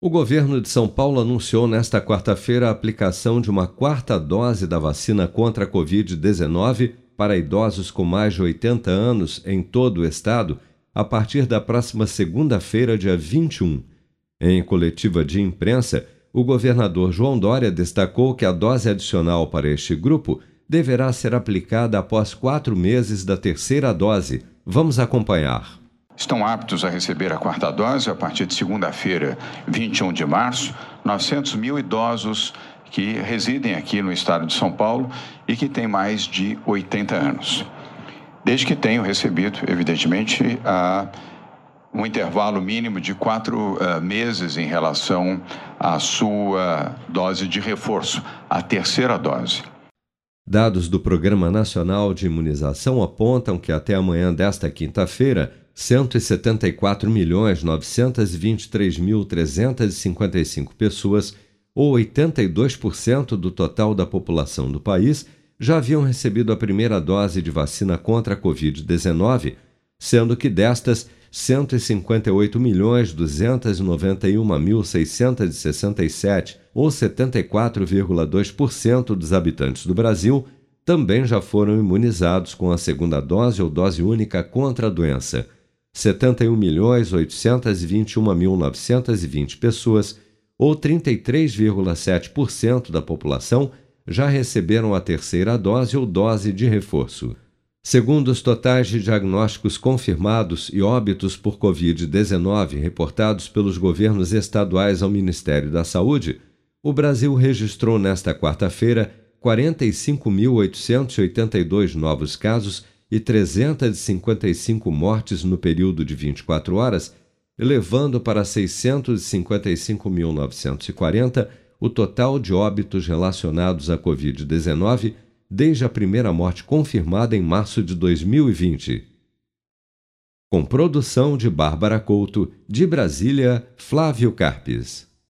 O governo de São Paulo anunciou nesta quarta-feira a aplicação de uma quarta dose da vacina contra a Covid-19 para idosos com mais de 80 anos em todo o estado a partir da próxima segunda-feira, dia 21. Em coletiva de imprensa, o governador João Dória destacou que a dose adicional para este grupo deverá ser aplicada após quatro meses da terceira dose. Vamos acompanhar estão aptos a receber a quarta dose a partir de segunda-feira, 21 de março, 900 mil idosos que residem aqui no estado de São Paulo e que têm mais de 80 anos. Desde que tenham recebido, evidentemente, a um intervalo mínimo de quatro uh, meses em relação à sua dose de reforço, a terceira dose. Dados do Programa Nacional de Imunização apontam que até amanhã desta quinta-feira, 174.923.355 pessoas, ou 82% do total da população do país, já haviam recebido a primeira dose de vacina contra a Covid-19, sendo que destas, 158.291.667, ou 74,2% dos habitantes do Brasil, também já foram imunizados com a segunda dose ou dose única contra a doença 71.821.920 pessoas, ou 33,7% da população, já receberam a terceira dose ou dose de reforço. Segundo os totais de diagnósticos confirmados e óbitos por Covid-19 reportados pelos governos estaduais ao Ministério da Saúde, o Brasil registrou nesta quarta-feira 45.882 novos casos e 355 mortes no período de 24 horas, elevando para 655.940 o total de óbitos relacionados à Covid-19 desde a primeira morte confirmada em março de 2020. Com produção de Bárbara Couto, de Brasília, Flávio Carpes.